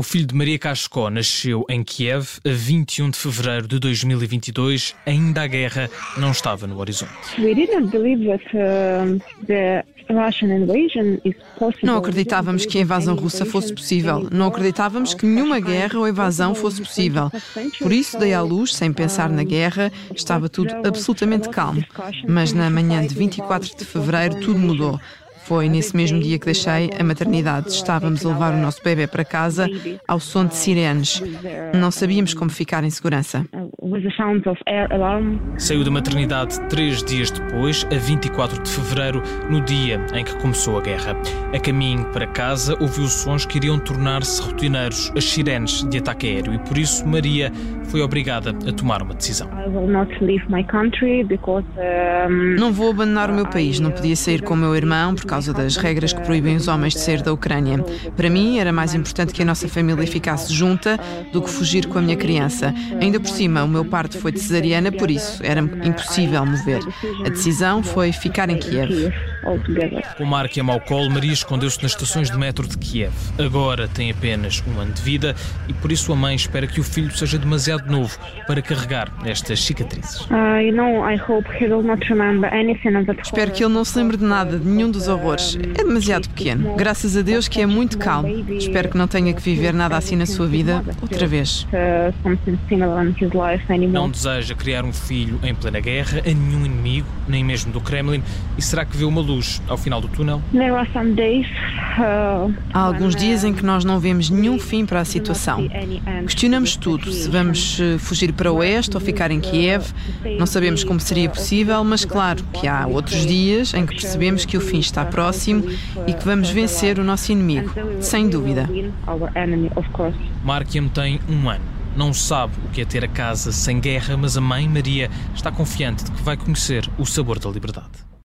O filho de Maria Kashko nasceu em Kiev a 21 de fevereiro de 2022. Ainda a guerra não estava no horizonte. Não acreditávamos que a invasão russa fosse possível. Não acreditávamos que nenhuma guerra ou invasão fosse possível. Por isso dei à luz, sem pensar na guerra, estava tudo absolutamente calmo. Mas na manhã de 24 de fevereiro tudo mudou. Foi nesse mesmo dia que deixei a maternidade. Estávamos a levar o nosso bebê para casa ao som de sirenes. Não sabíamos como ficar em segurança. Saiu da maternidade três dias depois, a 24 de fevereiro, no dia em que começou a guerra. A caminho para casa, ouviu sons que iriam tornar-se rotineiros, as sirenes de ataque aéreo, e por isso Maria foi obrigada a tomar uma decisão. Não vou abandonar o meu país, não podia sair com o meu irmão por causa das regras que proíbem os homens de sair da Ucrânia. Para mim era mais importante que a nossa família ficasse junta do que fugir com a minha criança. Ainda por cima, o meu parto foi de cesariana, por isso era impossível mover. A decisão foi ficar em Kiev. Com Mark e a mau colo, Maria escondeu-se nas estações de metro de Kiev. Agora tem apenas um ano de vida e por isso a mãe espera que o filho seja demasiado novo para carregar estas cicatrizes. Uh, Espero que ele não se lembre de nada, de nenhum dos horrores. É demasiado pequeno. Graças a Deus que é muito calmo. Espero que não tenha que viver nada assim na sua vida outra vez. Não deseja criar um filho em plena guerra, a nenhum inimigo, nem mesmo do Kremlin. E será que vê uma luz ao final do túnel? Uh, Há alguns dias em que nós não vemos nenhum fim para a situação. Questionamos tudo: se vamos eh, fugir para o oeste ou ficar em Kiev. Não sabemos como seria possível, mas claro que há outros dias em que percebemos que o fim está próximo e que vamos vencer o nosso inimigo, sem dúvida. Markiam tem um ano. Não sabe o que é ter a casa sem guerra, mas a mãe Maria está confiante de que vai conhecer o sabor da liberdade.